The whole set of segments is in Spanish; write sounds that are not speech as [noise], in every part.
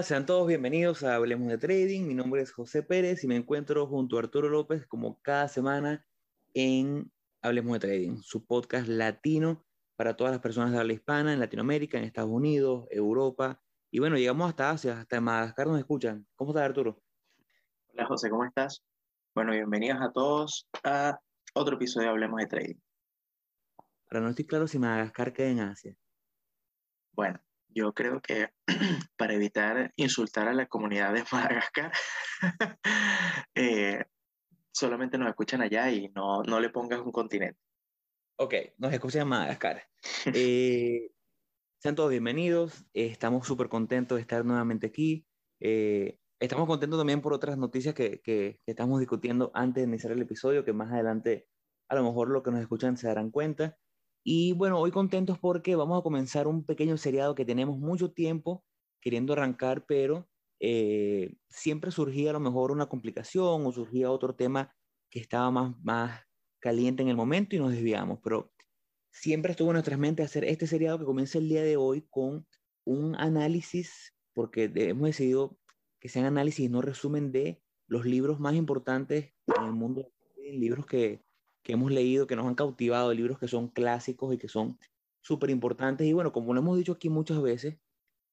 Hola, sean todos bienvenidos a Hablemos de Trading. Mi nombre es José Pérez y me encuentro junto a Arturo López como cada semana en Hablemos de Trading, su podcast latino para todas las personas de habla hispana en Latinoamérica, en Estados Unidos, Europa. Y bueno, llegamos hasta Asia, hasta Madagascar nos escuchan. ¿Cómo estás, Arturo? Hola, José, ¿cómo estás? Bueno, bienvenidos a todos a otro episodio de Hablemos de Trading. Ahora no estoy claro si Madagascar queda en Asia. Bueno, yo creo que [clears throat] para evitar insultar a la comunidad de [laughs] Madagascar, [laughs] eh, solamente nos escuchan allá y no, no le pongas un continente. Ok, nos escuchan en Madagascar. [laughs] Eh, sean todos bienvenidos, eh, estamos súper contentos de estar nuevamente aquí. estamos contentos también por otras noticias que, que, que estamos discutiendo antes de iniciar el episodio, que más adelante a lo mejor lo que nos escuchan se darán cuenta. Y bueno, hoy contentos porque vamos a comenzar un pequeño seriado que tenemos mucho tiempo queriendo arrancar, pero eh, siempre surgía a lo mejor una complicación o surgía otro tema que estaba más, más caliente en el momento y nos desviamos, pero siempre estuvo en nuestras mentes hacer este seriado que comienza el día de hoy con un análisis, porque hemos decidido que sean análisis y no resumen de los libros más importantes en el mundo, libros que que hemos leído, que nos han cautivado, libros que son clásicos y que son súper importantes. Y bueno, como lo hemos dicho aquí muchas veces,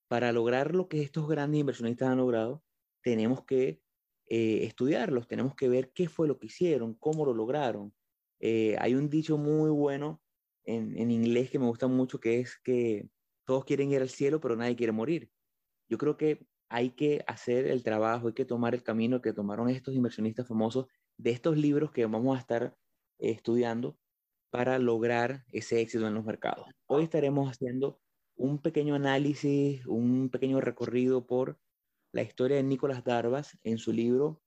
para lograr lo que estos grandes inversionistas han logrado, tenemos que eh, estudiarlos, tenemos que ver qué fue lo que hicieron, cómo lo lograron. Eh, hay un dicho muy bueno en, en inglés que me gusta mucho, que es que todos quieren ir al cielo, pero nadie quiere morir. Yo creo que hay que hacer el trabajo, hay que tomar el camino que tomaron estos inversionistas famosos de estos libros que vamos a estar estudiando para lograr ese éxito en los mercados. Hoy estaremos haciendo un pequeño análisis, un pequeño recorrido por la historia de Nicolás Darvas en su libro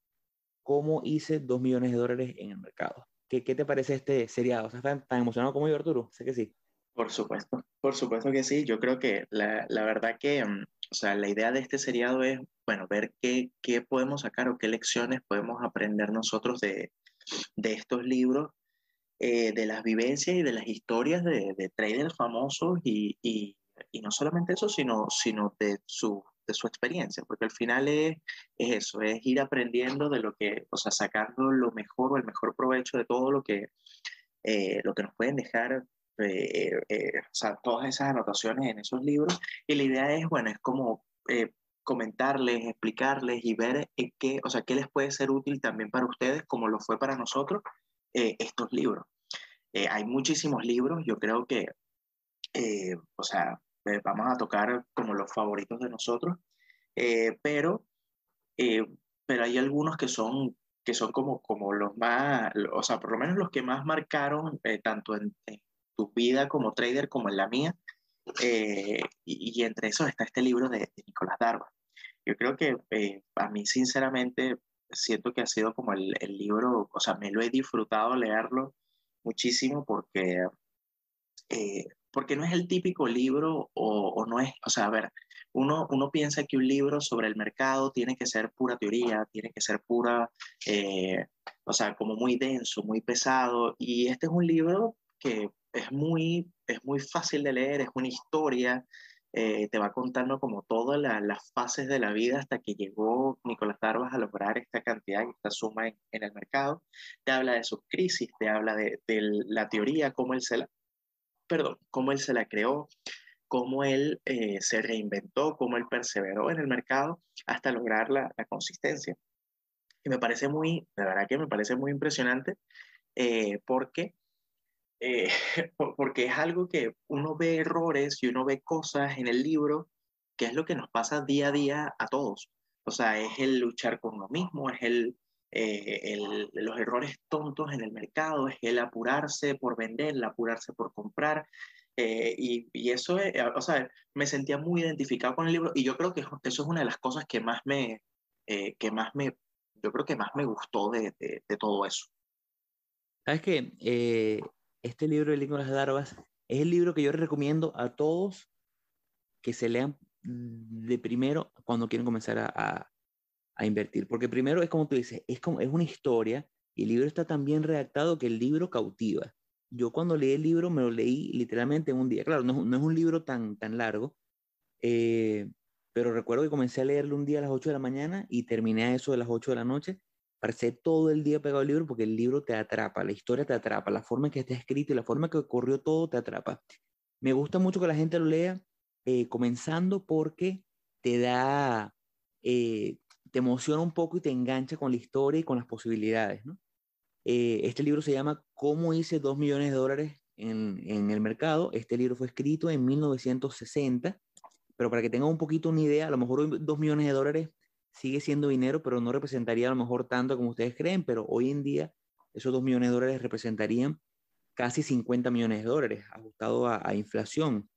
Cómo hice dos millones de dólares en el mercado. ¿Qué, qué te parece este seriado? ¿Estás tan, tan, emocionado como yo, Arturo? Sé que sí. Por supuesto, por supuesto que sí. Yo creo que la, la verdad que, mm, o sea, la idea de este seriado es, bueno, ver qué, qué podemos sacar o qué lecciones podemos aprender nosotros de, de estos libros eh, de las vivencias y de las historias de, de traders famosos y, y, no solamente eso, sino, sino de, su, de su experiencia, porque al final es, es, eso, es ir aprendiendo de lo que, o sea, sacando lo mejor o el mejor provecho de todo lo que, eh, lo que nos pueden dejar. Eh, o sea, todas esas anotaciones en esos libros y la idea es, bueno, es como comentarles, explicarles y ver qué, o sea, qué les puede ser útil también para ustedes, como lo fue para nosotros, estos libros. Eh, hay muchísimos libros, yo creo que, eh, o sea, eh, vamos a tocar como los favoritos de nosotros, eh, pero, eh, pero hay algunos que son, que son como, como los más, o sea, por lo menos los que más marcaron tanto en, en, tu vida como trader como en la mía, y, y, entre esos está este libro de, de Nicolás Darva. Yo creo que a mí sinceramente siento que ha sido como el, el, libro, o sea, me lo he disfrutado leerlo muchísimo porque, eh, porque no es el típico libro o, no es, o sea, a ver, uno, uno piensa que un libro sobre el mercado tiene que ser pura teoría, tiene que ser pura, eh, o sea, como muy denso, muy pesado, y este es un libro que es muy, es muy fácil de leer, es una historia, eh, te va contando como todas la, las fases de la vida hasta que llegó Nicolás Darvas a lograr esta cantidad, esta suma en, en, el mercado. Te habla de su crisis, te habla de, de, la teoría, cómo él se la, perdón, cómo él se la creó, cómo él eh, se reinventó, cómo él perseveró en el mercado hasta lograr la, la consistencia. Y me parece muy, de verdad que me parece muy impresionante eh, porque eh, [laughs] porque es algo que uno ve errores y uno ve cosas en el libro, que es lo que nos pasa día a día a todos. O sea, es el luchar con lo mismo, es el, eh, el, los errores tontos en el mercado, es el apurarse por vender, el apurarse por comprar. Eh, y, y, eso, es, o sea, me sentía muy identificado con el libro y yo creo que eso es una de las cosas que más me, eh, que más me, yo creo que más me gustó de, de, de todo eso. ¿Sabes qué? Este libro de Nicolás Darvas es el libro que yo recomiendo a todos que se lean de primero cuando quieren comenzar a, a, a, invertir. Porque primero es como tú dices, es, como, es una historia y el libro está tan bien redactado que el libro cautiva. Yo cuando leí el libro me lo leí literalmente en un día. Claro, no, no es un libro tan, tan largo, eh, pero recuerdo que comencé a leerlo un día a las 8 de la mañana y terminé a eso de las 8 de la noche. Pasé todo el día pegado al libro porque el libro te atrapa, la historia te atrapa, la forma en que está escrito y la forma en que ocurrió todo te atrapa. Me gusta mucho que la gente lo lea eh, comenzando porque te da, eh, te emociona un poco y te engancha con la historia y con las posibilidades. ¿no? Eh, este libro se llama ¿Cómo hice 2 millones de dólares en, en, el mercado? Este libro fue escrito en 1960, pero para que tengan un poquito una idea, a lo mejor 2 millones de dólares sigue siendo dinero, pero no representaría a lo mejor tanto como ustedes creen, pero hoy en día esos 2 millones de dólares representarían casi 50 millones de dólares, ajustado a, a inflación.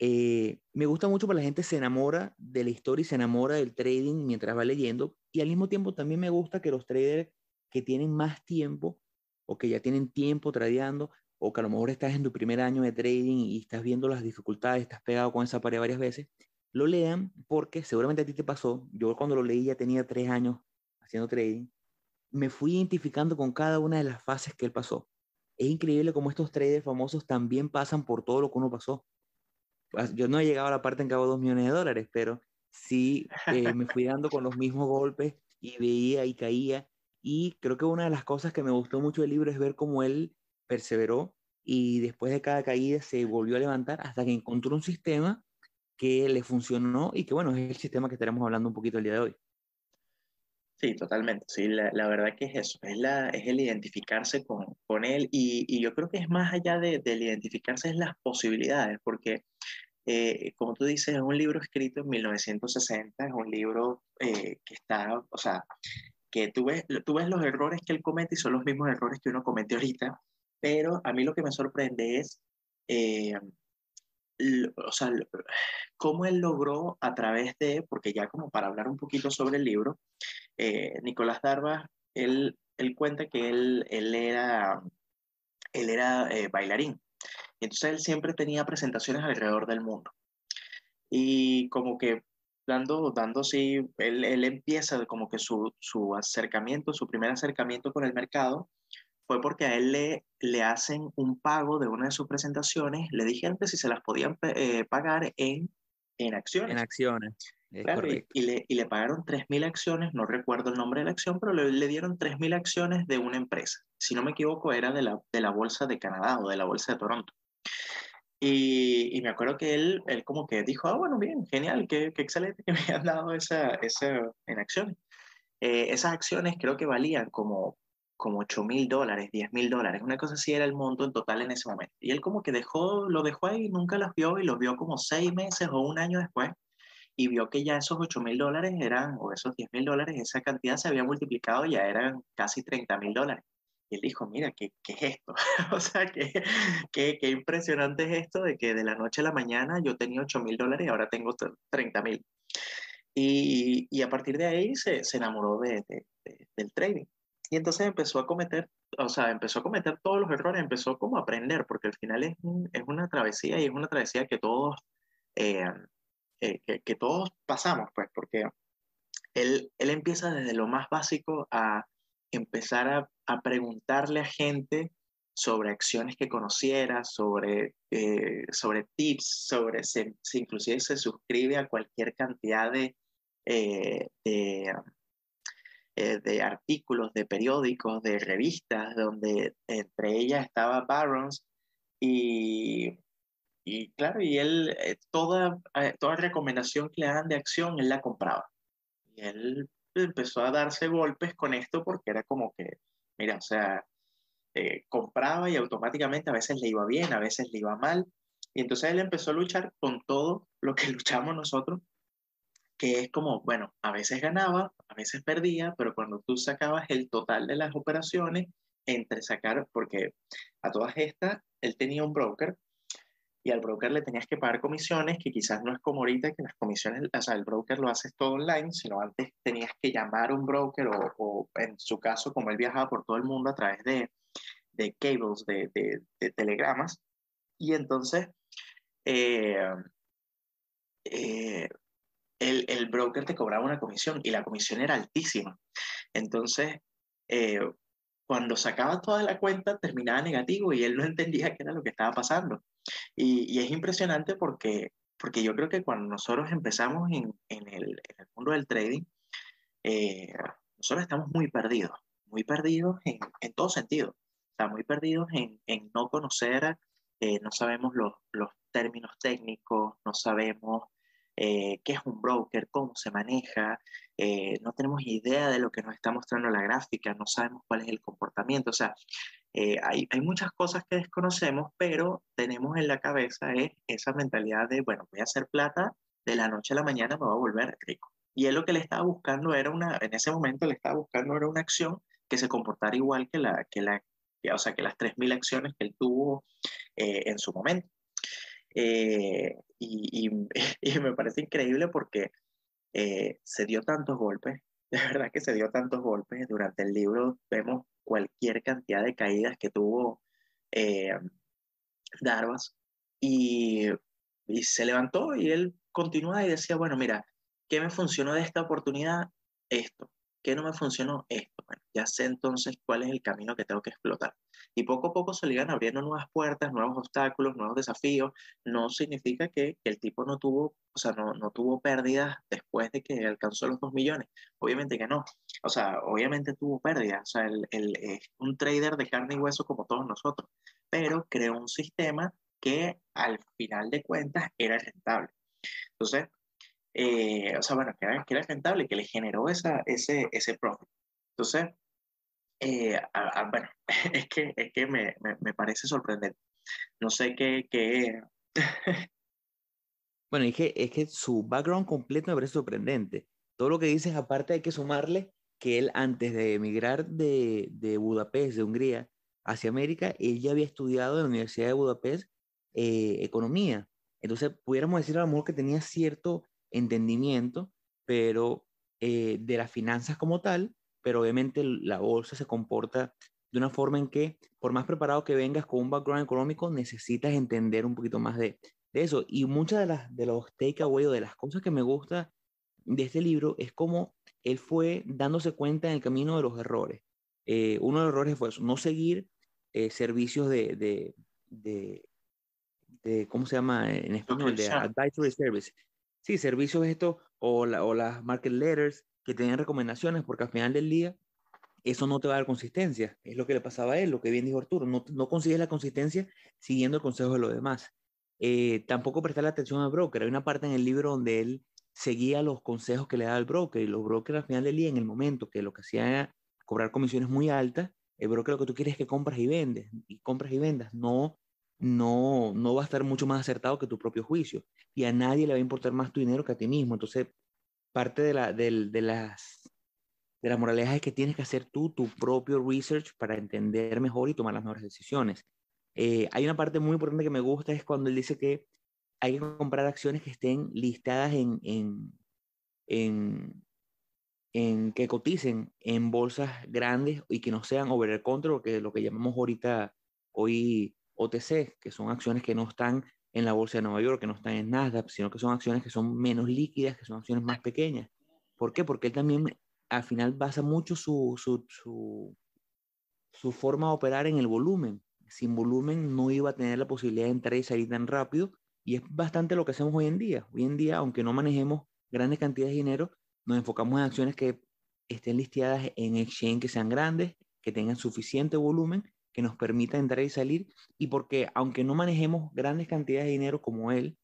Eh, me gusta mucho porque la gente se enamora de la historia y se enamora del trading mientras va leyendo, y al mismo tiempo también me gusta que los traders que tienen más tiempo o que ya tienen tiempo tradeando, o que a lo mejor estás en tu primer año de trading y estás viendo las dificultades, estás pegado con esa pared varias veces, lo lean porque seguramente a ti te pasó, yo cuando lo leí ya tenía tres años haciendo trading, me fui identificando con cada una de las fases que él pasó. Es increíble cómo estos traders famosos también pasan por todo lo que uno pasó. Yo no he llegado a la parte en que hago dos millones de dólares, pero sí eh, me fui dando con los mismos golpes y veía y caía. Y creo que una de las cosas que me gustó mucho del libro es ver cómo él perseveró y después de cada caída se volvió a levantar hasta que encontró un sistema que le funcionó y que bueno, es el sistema que estaremos hablando un poquito el día de hoy. Sí, totalmente. Sí, la, la, verdad que es eso, es, la, es el identificarse con, con él y, y, yo creo que es más allá de, del identificarse, es las posibilidades, porque eh, como tú dices, es un libro escrito en 1960, es un libro eh, que está, o sea, que tú ves, tú ves los errores que él comete y son los mismos errores que uno comete ahorita, pero a mí lo que me sorprende es eh, o sea, cómo él logró a través de, porque ya como para hablar un poquito sobre el libro, eh, Nicolás Darba, él, él cuenta que él, él era, él era eh, bailarín. Entonces él siempre tenía presentaciones alrededor del mundo. Y como que dando, dando sí, él, él empieza como que su, su acercamiento, su primer acercamiento con el mercado, fue porque a él le, le hacen un pago de una de sus presentaciones, le dijeron que si se las podían eh, pagar en, en acciones. En acciones. Claro, y, y, le, y, le, pagaron 3.000 acciones, no recuerdo el nombre de la acción, pero le, le dieron 3.000 acciones de una empresa. Si no me equivoco, era de la, de la Bolsa de Canadá o de la Bolsa de Toronto. Y, y, me acuerdo que él, él como que dijo, ah, bueno, bien, genial, qué, qué excelente que me hayan dado esa, esa en acciones. Eh, esas acciones creo que valían como como 8 mil dólares, 10 mil dólares, una cosa así era el monto en total en ese momento. Y él como que dejó, lo dejó ahí, nunca las vio y los vio como seis meses o un año después y vio que ya esos 8 mil dólares eran, o esos 10 mil dólares, esa cantidad se había multiplicado, ya eran casi 30 mil dólares. Y él dijo, mira, ¿qué, qué es esto? [laughs] o sea, ¿qué, ¿qué, qué, impresionante es esto de que de la noche a la mañana yo tenía 8 mil dólares y ahora tengo 30 mil. Y, y, a partir de ahí se, se enamoró de, de, del trading. Y entonces empezó a cometer, o sea, empezó a cometer todos los errores, empezó como a aprender, porque al final es, es una travesía y es una travesía que todos, eh, eh, que, todos pasamos, pues, porque él, él empieza desde lo más básico a empezar a, a preguntarle a gente sobre acciones que conociera, sobre, eh, sobre tips, sobre si, si, inclusive se suscribe a cualquier cantidad de, eh, de, eh, de artículos, de periódicos, de revistas, donde entre ellas estaba Barron's y, y claro, y él, eh, toda, eh, toda recomendación que le dan de acción, él la compraba. Y él empezó a darse golpes con esto porque era como que, mira, o sea, compraba y automáticamente a veces le iba bien, a veces le iba mal. Y entonces él empezó a luchar con todo lo que [laughs] luchamos nosotros que es como, bueno, a veces ganaba, a veces perdía, pero cuando tú sacabas el total de las operaciones, entre sacar, porque a todas estas, él tenía un broker y al broker le tenías que pagar comisiones, que quizás no es como ahorita que las comisiones, o sea, el broker lo haces todo online, sino antes tenías que llamar a un broker o, o en su caso, como él viajaba por todo el mundo a través de, de cables, de, de, de telegramas, y entonces... Eh, eh, el, el, broker te cobraba una comisión y la comisión era altísima. Entonces, eh, cuando sacaba toda la cuenta terminaba negativo y él no entendía qué era lo que estaba pasando. Y, y es impresionante porque porque yo creo que cuando nosotros empezamos en, en, el, en el, mundo del trading, eh, nosotros estamos muy perdidos, muy perdidos en, en todo sentido. Estamos muy perdidos en no conocer, eh, no sabemos los, los, términos técnicos, no sabemos eh, qué es un broker, cómo se maneja, eh, no tenemos idea de lo que nos está mostrando la gráfica, no sabemos cuál es el comportamiento. O sea, eh, hay, muchas cosas que desconocemos, pero tenemos en la cabeza esa mentalidad de, bueno, voy a hacer plata, de la noche a la mañana me voy a volver rico. Y él lo que le estaba buscando era una, en ese momento le estaba buscando era una acción que se comportara igual que la, que la, o sea, que las 3.000 acciones que él tuvo en su momento. Eh, y, [laughs] y, me parece increíble porque eh, se dio tantos golpes, [laughs] de verdad que se dio tantos golpes. Durante el libro vemos cualquier cantidad de caídas que tuvo eh, Darvas y, y se levantó y él continuaba y decía, bueno, mira, ¿qué me funcionó de esta oportunidad? Esto. ¿Qué no me funcionó? Esto. Bueno, ya sé entonces cuál es el camino que tengo que explotar. Y poco a poco se le iban abriendo nuevas puertas, nuevos obstáculos, nuevos desafíos. No significa que, el tipo no tuvo, o sea, no, no tuvo pérdidas después de que alcanzó los dos millones. Obviamente que no. O sea, obviamente tuvo pérdidas. O sea, el, es un trader de carne y hueso como todos nosotros. Pero creó un sistema que al final de cuentas era rentable. Entonces, eh, o sea, bueno, que era, que era rentable, que le generó esa, ese, ese profit. Entonces, eh, bueno, [laughs] es que, es que me, me, me, parece sorprendente. No sé qué... qué... bueno, es que, es que su background completo me parece sorprendente. Todo lo que dices, aparte hay que sumarle que él antes de emigrar de, de Budapest, de Hungría, hacia América, él ya había estudiado en la Universidad de Budapest eh, economía. Entonces, pudiéramos decir a lo mejor que tenía cierto entendimiento, pero eh, de las finanzas como tal, pero obviamente la bolsa se comporta de una forma en que, por más preparado que vengas con un background económico, necesitas entender un poquito más de, de eso. Y muchas de, las, de los takeaways o de las cosas que me gusta de este libro es cómo él fue dándose cuenta en el camino de los errores. Eh, uno de los errores fue eso, no seguir eh, servicios de, de, de, de, ¿cómo se llama en español? De advisory service. Sí, servicios estos o, o las market letters que tenían recomendaciones, porque al final del día eso no te va a dar consistencia. Es lo que le pasaba a él, lo que bien dijo Arturo. No, consigues la consistencia siguiendo el consejo de los demás. Eh, tampoco prestar la atención al broker. Hay una parte en el libro donde él seguía los consejos que le daba el broker y los brokers al final del día, en el momento que lo que hacían era cobrar comisiones muy altas, el broker lo que tú quieres es que compras y vendes, y compras y vendas, no no, no va a estar mucho más acertado que tu propio juicio. Y a nadie le va a importar más tu dinero que a ti mismo. Entonces, parte de, la, de, de las, de las moralejas es que tienes que hacer tú tu propio research para entender mejor y tomar las mejores decisiones. Eh, hay una parte muy importante que me gusta, es cuando él dice que hay que comprar acciones que estén listadas en, en, en, en que coticen en bolsas grandes y que no sean over the counter, que lo que llamamos ahorita hoy OTC, que son acciones que no están en la bolsa de Nueva York, que no están en Nasdaq, sino que son acciones que son menos líquidas, que son acciones más pequeñas. ¿Por qué? Porque él también al final basa mucho su, su, su, su forma de operar en el volumen. Sin volumen no iba a tener la posibilidad de entrar y salir tan rápido y es bastante lo que hacemos hoy en día. Hoy en día, aunque no manejemos grandes cantidades de dinero, nos enfocamos en acciones que estén listadas en exchange que sean grandes, que tengan suficiente volumen que nos permita entrar y salir y porque aunque no manejemos grandes cantidades de dinero como él,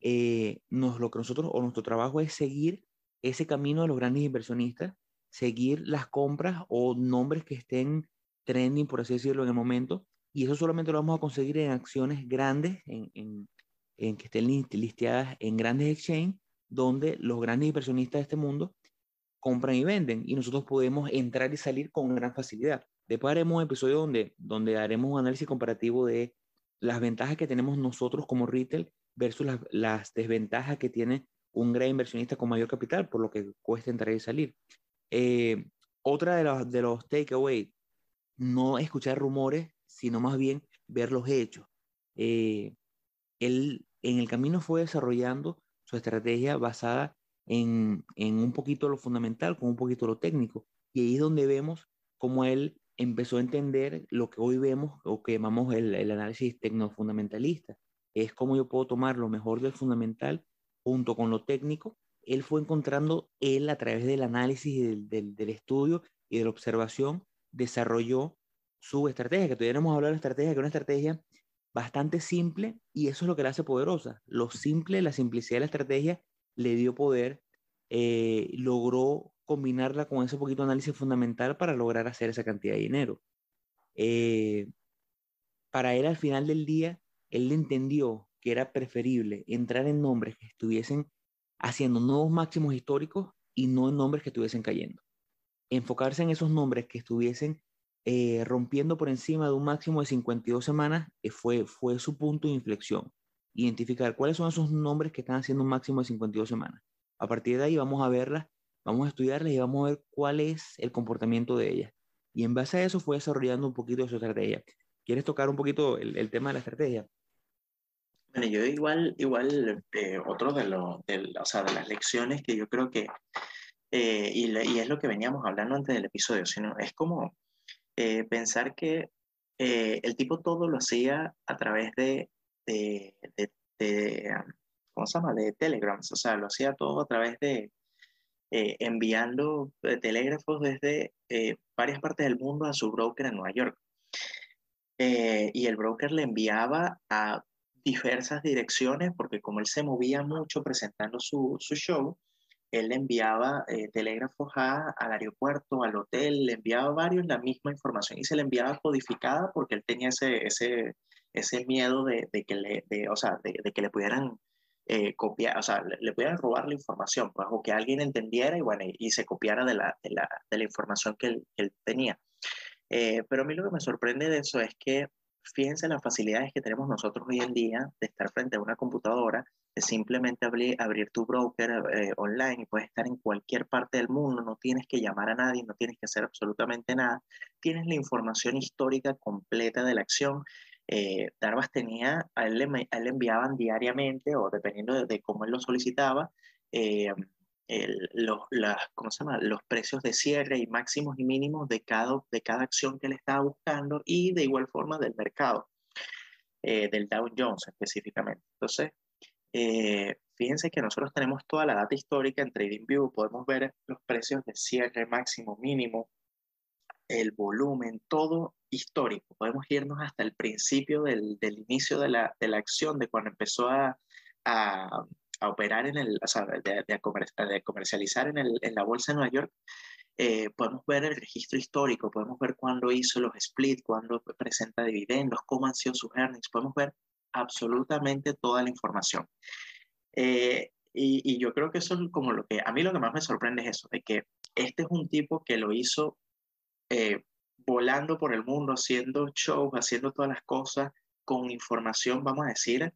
eh, nos, lo que nosotros o nuestro trabajo es seguir ese camino de los grandes inversionistas, seguir las compras o nombres que estén trending, por así decirlo, en el momento, y eso solamente lo vamos a conseguir en acciones grandes, en, en, en que estén listadas en grandes exchanges, donde los grandes inversionistas de este mundo compran y venden, y nosotros podemos entrar y salir con gran facilidad. Después haremos un episodio donde, donde haremos un análisis comparativo de las ventajas que tenemos nosotros como retail versus las, las desventajas que tiene un gran inversionista con mayor capital, por lo que cuesta entrar y salir. Eh, otra de los, de los takeaways, no escuchar rumores, sino más bien ver los hechos. Eh, él en el camino fue desarrollando su estrategia basada en, en, un poquito lo fundamental, con un poquito lo técnico. Y ahí es donde vemos cómo él empezó a entender lo que hoy vemos o que llamamos el, el análisis tecnofundamentalista, es cómo yo puedo tomar lo mejor del fundamental junto con lo técnico. Él fue encontrando, él a través del análisis del, del, estudio y de la observación, desarrolló su estrategia, que todavía hemos hablado de la estrategia, que es una estrategia bastante simple y eso es lo que la hace poderosa. Lo simple, la simplicidad de la estrategia le dio poder, eh, logró combinarla con ese poquito análisis fundamental para lograr hacer esa cantidad de dinero. Eh, para él al final del día, él entendió que era preferible entrar en nombres que estuviesen haciendo nuevos máximos históricos y no en nombres que estuviesen cayendo. Enfocarse en esos nombres que estuviesen eh, rompiendo por encima de un máximo de 52 semanas eh, fue, fue su punto de inflexión. Identificar cuáles son esos nombres que están haciendo un máximo de 52 semanas. A partir de ahí vamos a verlas, vamos a estudiarlas y vamos a ver cuál es el comportamiento de ellas. Y en base a eso fue desarrollando un poquito de su estrategia. ¿Quieres tocar un poquito el, tema de la estrategia? Bueno, yo igual, igual eh, otro de, lo, de, o sea, de las lecciones que yo creo que, eh, y, y, es lo que veníamos hablando antes del episodio, sino es como eh, pensar que el tipo todo lo hacía a través de, de, de, ¿cómo se llama? De telegrams, o sea, lo hacía todo a través de enviando telégrafos desde varias partes del mundo a su broker en Nueva York. Eh, y el broker le enviaba a diversas direcciones, porque como él se movía mucho presentando su, su show, él le enviaba eh, telégrafos a, al aeropuerto, al hotel, le enviaba varios la misma información y se le enviaba codificada porque él tenía ese, ese, ese miedo de, de que le, de, o sea, de, de, que le pudieran eh, copiar, o sea, le, pudieran robar la información, pues, o que alguien entendiera y, bueno, y, se copiara de la, de la, de la información que él, que él tenía. Eh, pero a mí lo que me sorprende de eso es que fíjense las facilidades que tenemos nosotros hoy en día de estar frente a una computadora, de simplemente abrir, abrir tu broker eh, online y puedes estar en cualquier parte del mundo, no tienes que llamar a nadie, no tienes que hacer absolutamente nada, tienes la información histórica completa de la acción. Eh, Darvas tenía, a él, le, enviaban diariamente o dependiendo de, de cómo él lo solicitaba, eh, los, ¿cómo se llama? los precios de cierre y máximos y mínimos de cada, de cada acción que él estaba buscando y de igual forma del mercado, eh, del Dow Jones específicamente. Entonces, eh, fíjense que nosotros tenemos toda la data histórica en TradingView, podemos ver los precios de cierre máximo, mínimo, el volumen, todo histórico. Podemos irnos hasta el principio del, del inicio de la, de la, acción, de cuando empezó a, a a operar en el, o sea, de, de, comercializar en, el, en, la bolsa de Nueva York, eh, podemos ver el registro histórico, podemos ver cuándo hizo los split, cuándo presenta dividendos, cómo han sido sus earnings, podemos ver absolutamente toda la información. Eh, y, y, yo creo que eso es como lo que, a mí lo que más me sorprende es eso, de que este es un tipo que lo hizo eh, volando por el mundo, haciendo shows, haciendo todas las cosas con información, vamos a decir,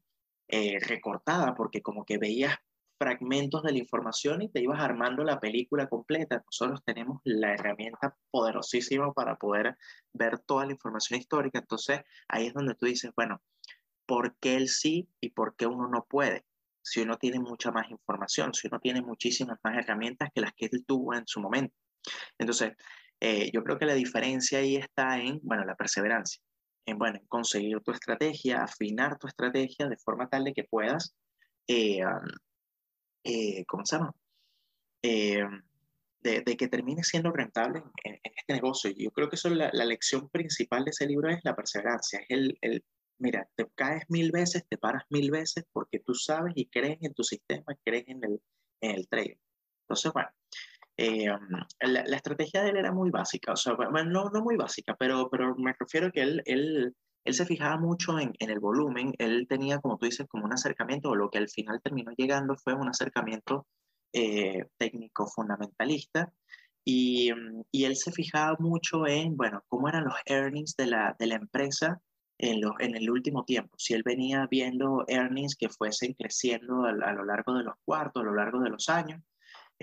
eh, recortada, porque como que veías fragmentos de la información y te ibas armando la película completa. Nosotros tenemos la herramienta poderosísima para poder ver toda la información histórica. Entonces ahí es donde tú dices, bueno, ¿por qué él sí y por qué uno no puede? Si uno tiene mucha más información, si uno tiene muchísimas más herramientas que las que él tuvo en su momento. Entonces, eh, yo creo que la diferencia ahí está en, bueno, la perseverancia en, bueno, conseguir tu estrategia, afinar tu estrategia de forma tal de que puedas, eh, eh, ¿cómo se llama? Eh, de, de, que termine siendo rentable en, en, este negocio. Yo creo que eso es la, la, lección principal de ese libro es la perseverancia, es el, el, mira, te caes mil veces, te paras mil veces porque tú sabes y crees en tu sistema, crees en el, en el trading. Entonces, bueno, eh, la, la, estrategia de él era muy básica, o sea, bueno, no, no muy básica, pero, pero me refiero que él, él, él se fijaba mucho en, en, el volumen, él tenía, como tú dices, como un acercamiento, o lo que al final terminó llegando fue un acercamiento eh, técnico fundamentalista, y, y, él se fijaba mucho en, bueno, cómo eran los earnings de la, de la empresa en, lo, en el último tiempo, si él venía viendo earnings que fuesen creciendo a, a lo largo de los cuartos, a lo largo de los años,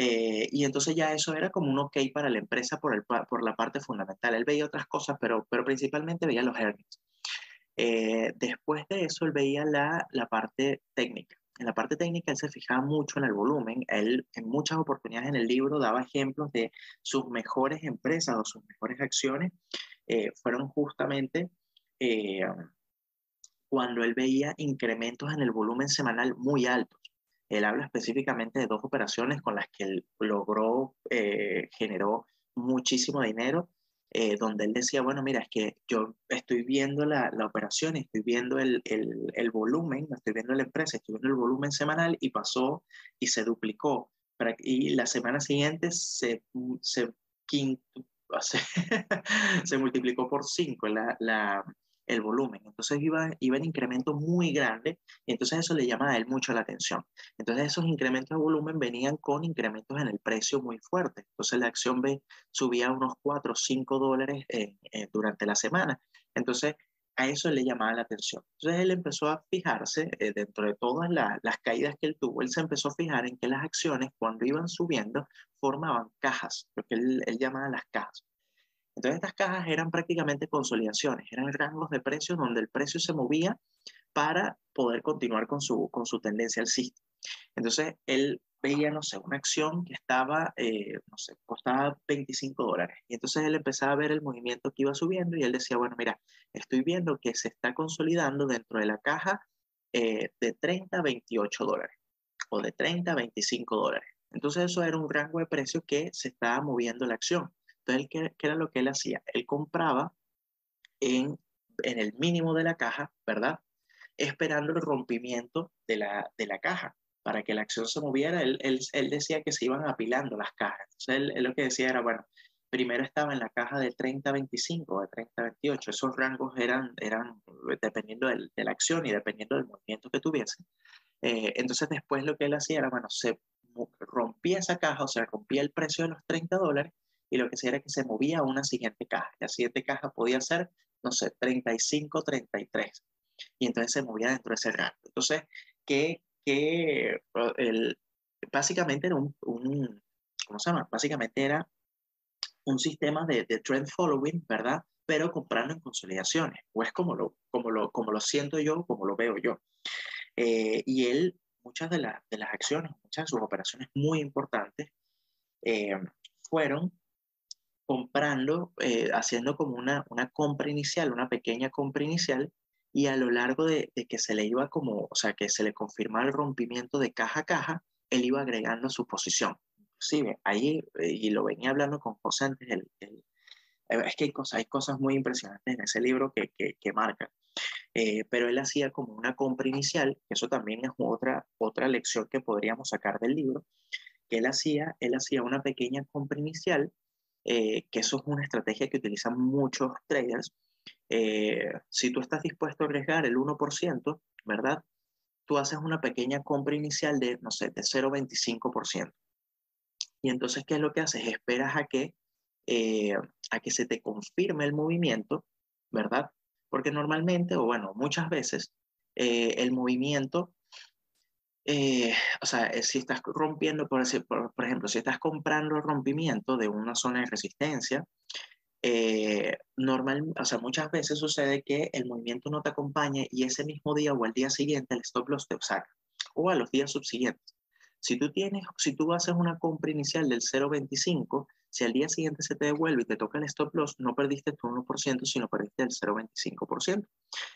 eh, y entonces ya eso era como un ok para la empresa por, el, por la parte fundamental. Él veía otras cosas, pero, pero principalmente veía los earnings. Eh, después de eso, él veía la, la parte técnica. En la parte técnica, él se fijaba mucho en el volumen. Él, en muchas oportunidades en el libro, daba ejemplos de sus mejores empresas o sus mejores acciones. Eh, fueron justamente cuando él veía incrementos en el volumen semanal muy altos. Él habla específicamente de dos operaciones con las que él logró, eh, generó muchísimo dinero, eh, donde él decía, bueno, mira, es que yo estoy viendo la, la operación, estoy viendo el, el, volumen, estoy viendo la empresa, estoy viendo el volumen semanal y pasó y se duplicó. Y la semana siguiente se, se, [laughs] se, se multiplicó por cinco la, el volumen. Entonces iba, iba en incrementos muy grandes y entonces eso le llamaba a él mucho la atención. Entonces esos incrementos de volumen venían con incrementos en el precio muy fuertes. Entonces la acción B subía unos 4 o 5 dólares durante la semana. Entonces a eso le llamaba la atención. Entonces él empezó a fijarse, eh, dentro de todas las caídas que él tuvo, él se empezó a fijar en que las acciones cuando iban subiendo formaban cajas, lo que él, él llamaba las cajas. Entonces estas cajas eran prácticamente consolidaciones, eran rangos de precios donde el precio se movía para poder continuar con su, con su tendencia alcista. Entonces él veía, no sé, una acción que estaba, eh, no sé, costaba 25 dólares. Y entonces él empezaba a ver el movimiento que iba subiendo y él decía, bueno, mira, estoy viendo que se está consolidando dentro de la caja eh, de 30 a 28 dólares o de 30 a 25 dólares. Entonces eso era un rango de precio que se estaba moviendo la acción. Entonces, ¿qué, ¿qué, era lo que él hacía? Él compraba en, el mínimo de la caja, ¿verdad? Esperando el rompimiento de la, caja para que la acción se moviera, él, decía que se iban apilando las cajas. Entonces, él, lo que decía era, bueno, primero estaba en la caja de 30-25, de 30-28. Esos rangos eran, dependiendo de la acción y dependiendo del movimiento que tuviese. Eh, entonces, después lo que él hacía era, bueno, se rompía esa caja, o sea, rompía el precio de los 30 dólares y lo que hacía era que se movía a una siguiente caja. La siguiente caja podía ser, no sé, 35, 33. Y entonces se movía dentro de ese rango. Entonces, que, que el, básicamente era un, un, ¿cómo se llama? Básicamente era un sistema de, de, trend following, ¿verdad? Pero comprando en consolidaciones. O es como lo, como lo, como lo siento yo, como lo veo yo. Eh, y él, muchas de, la, de, las acciones, muchas de sus operaciones muy importantes, eh, fueron comprando, eh, haciendo como una, una compra inicial, una pequeña compra inicial, y a lo largo de, que se le iba como, o sea, que se le confirmaba el rompimiento de caja a caja, él iba agregando su posición. Inclusive, ahí, eh, y lo venía hablando con José antes, el, eh, es que hay cosas, hay cosas muy impresionantes en ese libro que, que, que marcan. Eh, pero él hacía como una compra inicial, eso también es otra, otra lección que podríamos sacar del libro, que él hacía, él hacía una pequeña compra inicial eh, que eso es una estrategia que utilizan muchos traders. Eh, si tú estás dispuesto a arriesgar el 1%, ¿verdad? Tú haces una pequeña compra inicial de, no sé, de 0,25%. Y entonces, ¿qué es lo que haces? Esperas a que, eh, a que se te confirme el movimiento, ¿verdad? Porque normalmente, o bueno, muchas veces, el movimiento eh, o sea, eh, si estás rompiendo, por, por, por, ejemplo, si estás comprando el rompimiento de una zona de resistencia, eh, normal, o sea, muchas veces sucede que el movimiento no te acompaña y ese mismo día o al día siguiente el stop loss te saca, o a los días subsiguientes. Si tú tienes, si tú haces una compra inicial del 0.25, si al día siguiente se te devuelve y te toca el stop loss, no perdiste tu 1%, sino perdiste el 0.25%.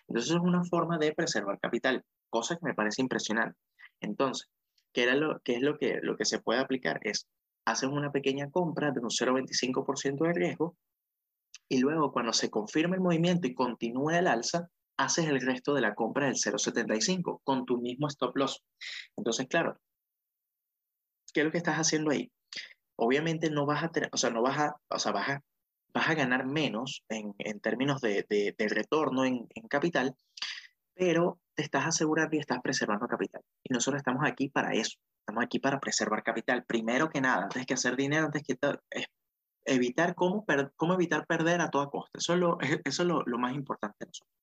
Entonces es una forma de preservar capital, cosa que me parece impresionante. Entonces, ¿qué, es lo que, se puede aplicar? Es, haces una pequeña compra de un 0,25% de riesgo y luego cuando se confirme el movimiento y continúe el alza, haces el resto de la compra del 0,75 con tu mismo stop loss. Entonces, claro, ¿qué es lo que estás haciendo ahí? Obviamente no vas a tener, o sea, no vas a, o sea, vas a, vas a ganar menos en, en términos de retorno en, en, capital, pero te estás asegurando y estás preservando capital. Y nosotros estamos aquí para eso. Estamos aquí para preservar capital. Primero que nada, antes que hacer dinero, antes que es evitar cómo, cómo evitar perder a toda costa. Eso es lo, eso es lo, más importante de nosotros.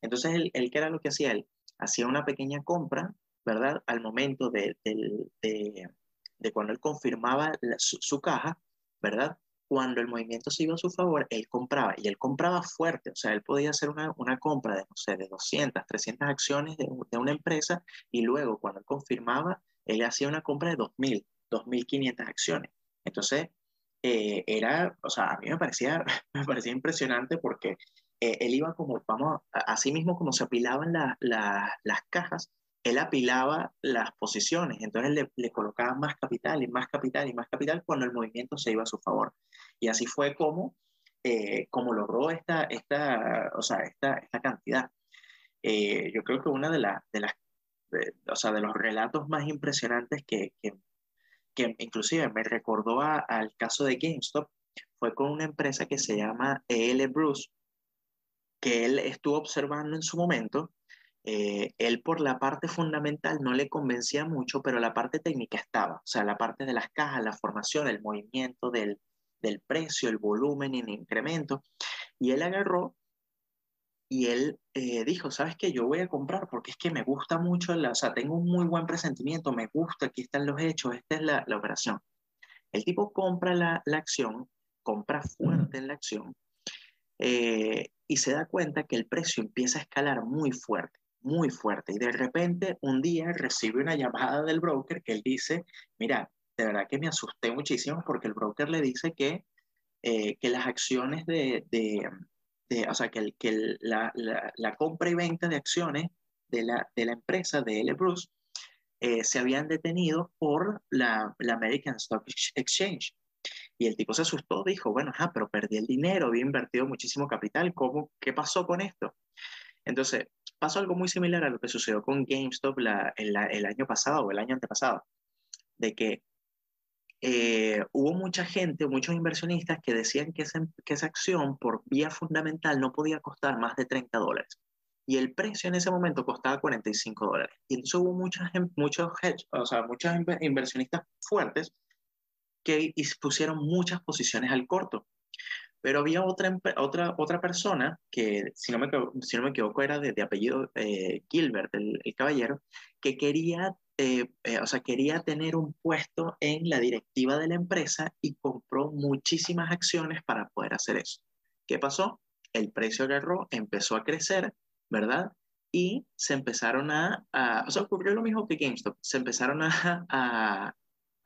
Entonces, él, él, ¿qué era lo que hacía él? Hacía una pequeña compra, ¿verdad? Al momento de, de, cuando él confirmaba su, su caja, ¿verdad? Cuando el movimiento se iba a su favor, él compraba y él compraba fuerte, o sea, él podía hacer una, una compra de, no sé, de 200, 300 acciones de, de, una empresa y luego cuando él confirmaba, él hacía una compra de 2.000, 2.500 acciones. Entonces, eh, era, o sea, a mí me parecía, [laughs] me parecía impresionante porque eh, él iba como, vamos, así mismo como se apilaban las cajas, él apilaba las posiciones, entonces le, le, colocaba más capital y más capital y más capital cuando el movimiento se iba a su favor. Y así fue como, eh, como logró esta, esta, o sea, esta, esta cantidad. Eh, yo creo que una de, de las, o sea, de los relatos más impresionantes que, que, que inclusive me recordó al caso de GameStop fue con una empresa que se llama EL Bruce, que él estuvo observando en su momento eh, él por la parte fundamental no le convencía mucho, pero la parte técnica estaba, o sea, la parte de las cajas, la formación, el movimiento del, del precio, el volumen y el incremento. Y él agarró y él eh, dijo, ¿sabes qué? Yo voy a comprar porque es que me gusta mucho, la, o sea, tengo un muy buen presentimiento, me gusta, aquí están los hechos, esta es la, la operación. El tipo compra la, la, acción, compra fuerte en la acción eh, y se da cuenta que el precio empieza a escalar muy fuerte muy fuerte. Y de repente un día recibe una llamada del broker que él dice, mira, de verdad que me asusté muchísimo porque el broker le dice que, eh, que las acciones de, de, o sea, que, que la, la, compra y venta de acciones de la, de la empresa de L. Bruce eh, se habían detenido por la, la, American Stock Exchange. Y el tipo se asustó, dijo, bueno, ajá, pero perdí el dinero, había invertido muchísimo capital, ¿cómo, ¿qué pasó con esto? Entonces, pasó algo muy similar a lo que sucedió con GameStop el, año pasado o el año antepasado, de que eh, hubo mucha gente, muchos inversionistas que decían que esa, que esa acción por vía fundamental no podía costar más de 30 dólares. Y el precio en ese momento costaba 45 dólares. Y entonces hubo muchas, muchos hedge, o sea, muchos inversionistas fuertes que pusieron muchas posiciones al corto. Pero había otra, otra, otra persona que, si no me, si no me equivoco, era de, apellido eh, Gilbert, el, caballero, que quería, eh, eh, o sea, quería tener un puesto en la directiva de la empresa y compró muchísimas acciones para poder hacer eso. ¿Qué pasó? El precio agarró, empezó a crecer, ¿verdad? Y se empezaron a, a o sea, ocurrió lo mismo que GameStop, se empezaron a, [laughs] a,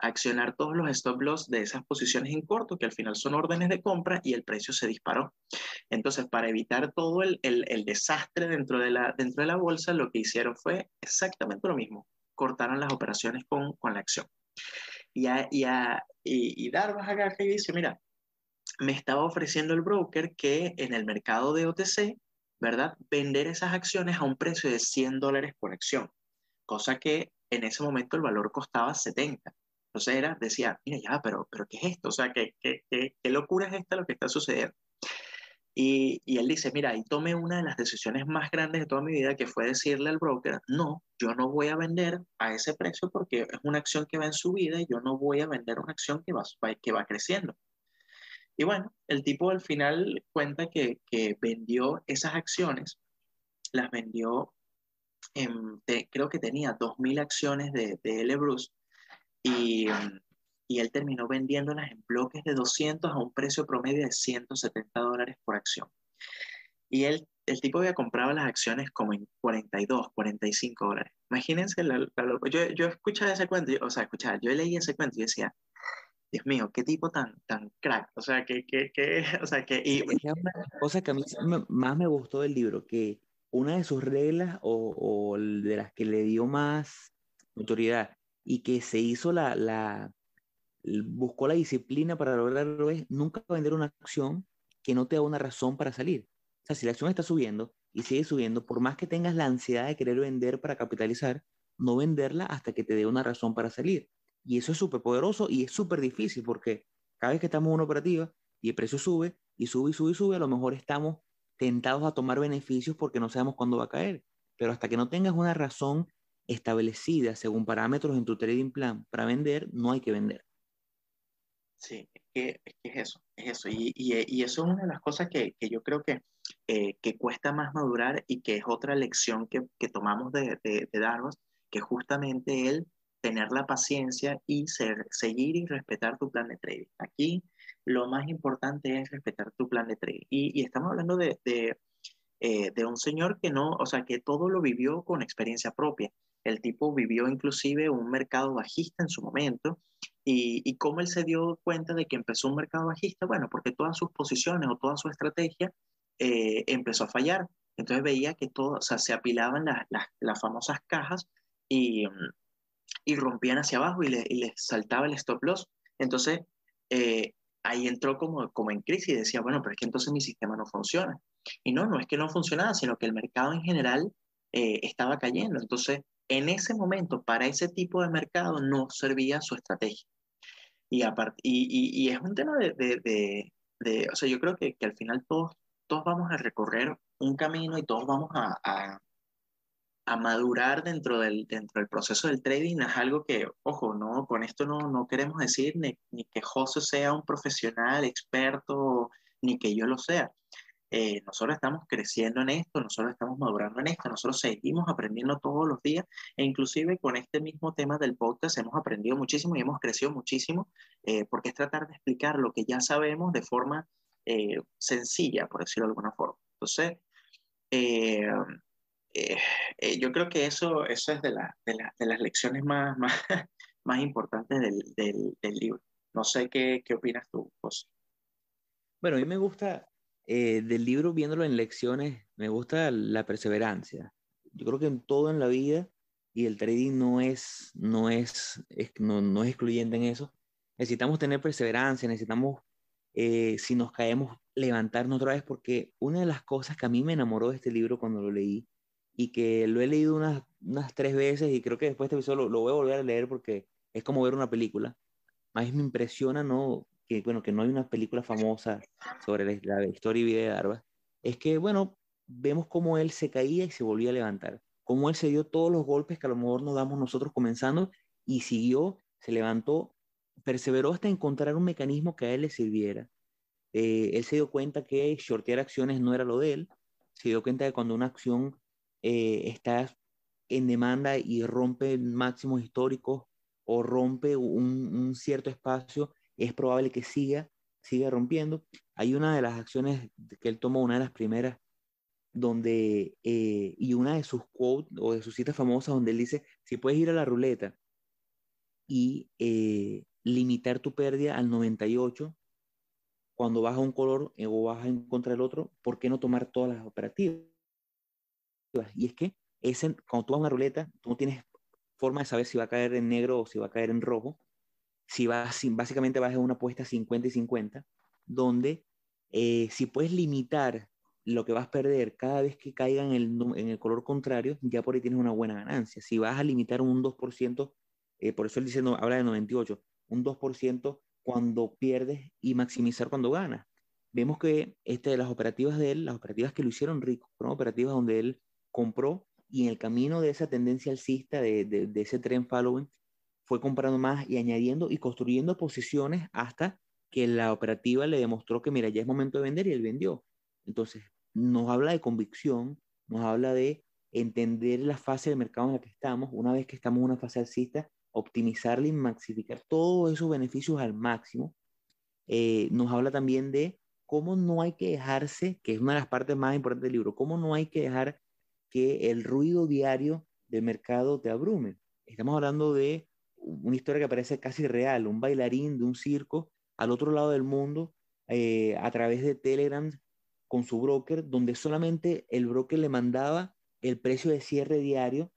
accionar todos los stop loss de esas posiciones en corto, que al final son órdenes de compra y el precio se disparó. Entonces, para evitar todo el, el, desastre dentro de, la, dentro de la bolsa, lo que hicieron fue exactamente lo mismo. Cortaron las operaciones con, con la acción. Y, a, y, a, y, y Darvas agarra y dice, mira, me estaba ofreciendo el broker que en el mercado de OTC, ¿verdad? Vender esas acciones a un precio de 100 dólares por acción, cosa que en ese momento el valor costaba 70. Entonces era, decía, mira, ya, pero, pero ¿qué es esto? O sea, ¿qué, qué, qué, qué locura es esta lo que está sucediendo? Y, y, él dice, mira, y tomé una de las decisiones más grandes de toda mi vida, que fue decirle al broker, no, yo no voy a vender a ese precio porque es una acción que va en subida y yo no voy a vender una acción que va, que va creciendo. Y bueno, el tipo al final cuenta que, vendió esas acciones, las vendió, en, creo que tenía 2.000 acciones de, de L. Bruce, y, y él terminó vendiéndolas en bloques de 200 a un precio promedio de 170 dólares por acción. Y él, el tipo había comprado las acciones como en 42, 45 dólares. Imagínense, la, yo, yo escuchaba ese cuento, o sea, escuchaba, yo leí ese cuento y decía, Dios mío, qué tipo tan, tan crack. O sea, que, que, que [laughs] o sea, que... Y... Una cosa que a mí más me gustó del libro, que una de sus reglas o, o de las que le dio más autoridad y que se hizo la, la, buscó la disciplina para lograrlo es nunca vender una acción que no te da una razón para salir. O sea, si la acción está subiendo y sigue subiendo, por más que tengas la ansiedad de querer vender para capitalizar, no venderla hasta que te dé una razón para salir. Y eso es súper poderoso y es súper difícil porque cada vez que estamos en una operativa y el precio sube y sube y sube y sube, a lo mejor estamos tentados a tomar beneficios porque no sabemos cuándo va a caer. Pero hasta que no tengas una razón establecida según parámetros en tu trading plan para vender, no hay que vender. Sí, es que es, eso, es eso. Y, y, eso es una de las cosas que, que yo creo que, eh, que cuesta más madurar y que es otra lección que, que tomamos de, de, de Darvas, que justamente el tener la paciencia y ser, seguir y respetar tu plan de trading. Aquí lo más importante es respetar tu plan de trading. Y, y estamos hablando de, de, eh, de un señor que no, o sea, que todo lo vivió con experiencia propia. El tipo vivió inclusive un mercado bajista en su momento y, y cómo él se dio cuenta de que empezó un mercado bajista, bueno, porque todas sus posiciones o toda su estrategia eh, empezó a fallar. Entonces veía que todo, o sea, se apilaban las, las, famosas cajas y, y, rompían hacia abajo y les le saltaba el stop loss. Entonces, eh, ahí entró como, como en crisis y decía, bueno, pero es que entonces mi sistema no funciona. Y no, no es que no funcionaba, sino que el mercado en general eh, estaba cayendo. Entonces, en ese momento, para ese tipo de mercado no servía su estrategia. Y, y, y, es un tema de, de, de, o sea, yo creo que, que, al final todos, todos vamos a recorrer un camino y todos vamos a, a, a, madurar dentro del, dentro del proceso del trading. Es algo que, ojo, no, con esto no, no queremos decir ni, ni que José sea un profesional, experto, ni que yo lo sea. Eh, nosotros estamos creciendo en esto, nosotros estamos madurando en esto, nosotros seguimos aprendiendo todos los días e inclusive con este mismo tema del podcast hemos aprendido muchísimo y hemos crecido muchísimo eh, porque es tratar de explicar lo que ya sabemos de forma eh, sencilla, por decirlo de alguna forma. Entonces, yo creo que eso, eso es de, la, de, la, de las lecciones más, [laughs] más, más importantes del, del, libro. No sé qué, qué opinas tú, José. Bueno, a mí me gusta eh, del libro, viéndolo en lecciones, me gusta la perseverancia. Yo creo que en todo en la vida, y el trading no es, no es, no, no, es excluyente en eso, necesitamos tener perseverancia, necesitamos, eh, si nos caemos, levantarnos otra vez, porque una de las cosas que a mí me enamoró de este libro cuando lo leí, y que lo he leído unas, unas tres veces, y creo que después de este episodio lo, lo voy a volver a leer porque es como ver una película, más me impresiona, ¿no? Que, bueno, que no hay una película famosa sobre la, historia y vida de Darba, es que, bueno, vemos cómo él se caía y se volvía a levantar, cómo él se dio todos los golpes que a lo mejor nos damos nosotros comenzando y siguió, se levantó, perseveró hasta encontrar un mecanismo que a él le sirviera. Eh, él se dio cuenta que shortear acciones no era lo de él, se dio cuenta de cuando una acción eh, está en demanda y rompe máximos históricos o rompe un, un cierto espacio, es probable que siga, siga rompiendo. Hay una de las acciones que él tomó, una de las primeras, donde, eh, y una de sus quotes o de sus citas famosas, donde él dice, si puedes ir a la ruleta y eh, limitar tu pérdida al 98, cuando vas un color eh, o vas en contra del otro, ¿por qué no tomar todas las operativas? Y es que ese, cuando tú vas a una ruleta, tú no tienes forma de saber si va a caer en negro o si va a caer en rojo, si vas, básicamente vas a una apuesta 50 y 50, donde eh, si puedes limitar lo que vas a perder cada vez que caiga en el, en el color contrario, ya por ahí tienes una buena ganancia. Si vas a limitar un 2%, eh, por eso él dice, no, habla de 98, un 2% cuando pierdes y maximizar cuando ganas. Vemos que este, las operativas de él, las operativas que lo hicieron rico, fueron operativas donde él compró y en el camino de esa tendencia alcista, de, de, de ese trend following, fue comprando más y añadiendo y construyendo posiciones hasta que la operativa le demostró que, mira, ya es momento de vender y él vendió. Entonces, nos habla de convicción, nos habla de entender la fase del mercado en la que estamos, una vez que estamos en una fase alcista, optimizarla y maximizar todos esos beneficios al máximo. Eh, nos habla también de cómo no hay que dejarse, que es una de las partes más importantes del libro, cómo no hay que dejar que el ruido diario del mercado te abrume. Estamos hablando de una historia que parece casi real, un bailarín de un circo al otro lado del mundo eh, a través de Telegram con su broker, donde solamente el broker le mandaba el precio de cierre diario,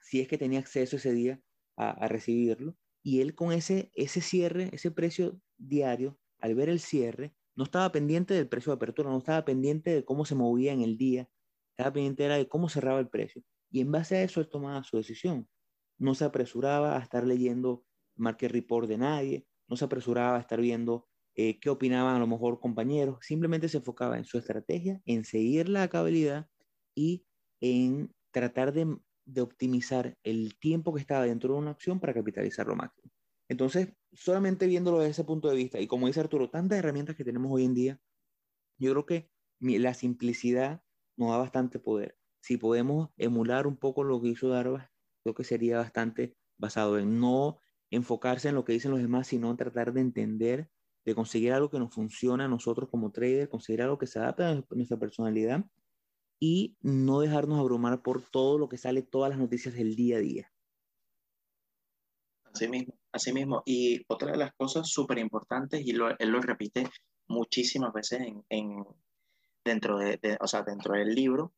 si es que tenía acceso ese día a, recibirlo, y él con ese, ese cierre, ese precio diario, al ver el cierre, no estaba pendiente del precio de apertura, no estaba pendiente de cómo se movía en el día, estaba pendiente era de cómo cerraba el precio. Y en base a eso él tomaba su decisión no se apresuraba a estar leyendo market report de nadie, no se apresuraba a estar viendo eh, qué opinaban a lo mejor compañeros, simplemente se enfocaba en su estrategia, en seguir la cabalidad y en tratar de, de optimizar el tiempo que estaba dentro de una acción para capitalizar lo máximo. Entonces, solamente viéndolo desde ese punto de vista, y como dice Arturo, tantas herramientas que tenemos hoy en día, yo creo que la simplicidad nos da bastante poder. Si podemos emular un poco lo que hizo Darvas creo que sería bastante basado en no enfocarse en lo que dicen los demás, sino en tratar de entender, de conseguir algo que nos funcione a nosotros como traders, conseguir algo que se adapte a nuestra personalidad y no dejarnos abrumar por todo lo que sale, todas las noticias del día a día. Así mismo, así mismo. Y otra de las cosas súper importantes, y él lo repite muchísimas veces en, dentro, de, o sea, dentro del libro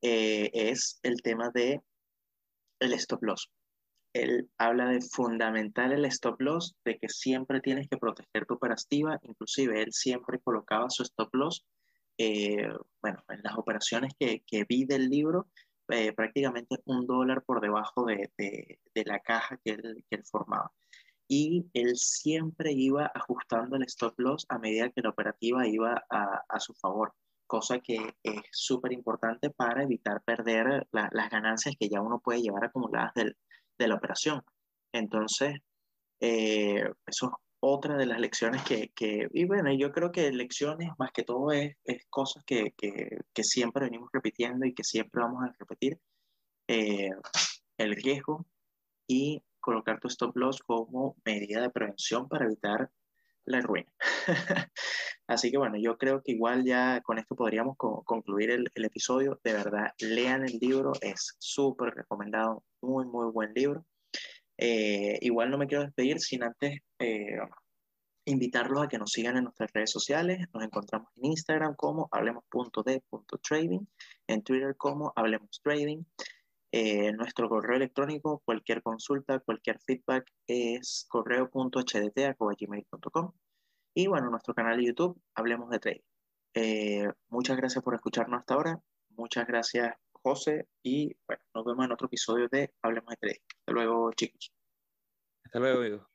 eh, es el tema de el stop loss. Él habla de fundamental el stop loss, de que siempre tienes que proteger tu operativa, inclusive él siempre colocaba su stop loss, eh, bueno, en las operaciones que, que vi del libro, eh, prácticamente un dólar por debajo de, de, la caja que él, que formaba. Y él siempre iba ajustando el stop loss a medida que la operativa iba a, a su favor cosa que es súper importante para evitar perder las ganancias que ya uno puede llevar acumuladas del, de la operación. Entonces, eh, eso es otra de las lecciones que, que, y bueno, yo creo que lecciones más que todo es, es cosas que, que, que, siempre venimos repitiendo y que siempre vamos a repetir. Eh, el riesgo y colocar tu stop loss como medida de prevención para evitar la ruina. [laughs] Así que bueno, yo creo que igual ya con esto podríamos concluir el, episodio. De verdad, lean el libro, es súper recomendado, muy, muy buen libro. Eh, igual no me quiero despedir sin antes eh, invitarlos a que nos sigan en nuestras redes sociales. Nos encontramos en Instagram como hablemos.de.trading, en Twitter como hablemos trading. Eh, nuestro correo electrónico, cualquier consulta, cualquier feedback es correo.hdt.gmail.com y bueno, nuestro canal de YouTube, Hablemos de Trading. Eh, muchas gracias por escucharnos hasta ahora. Muchas gracias, José. Y bueno, nos vemos en otro episodio de Hablemos de Trading. Hasta luego, chicos. Hasta luego, amigos.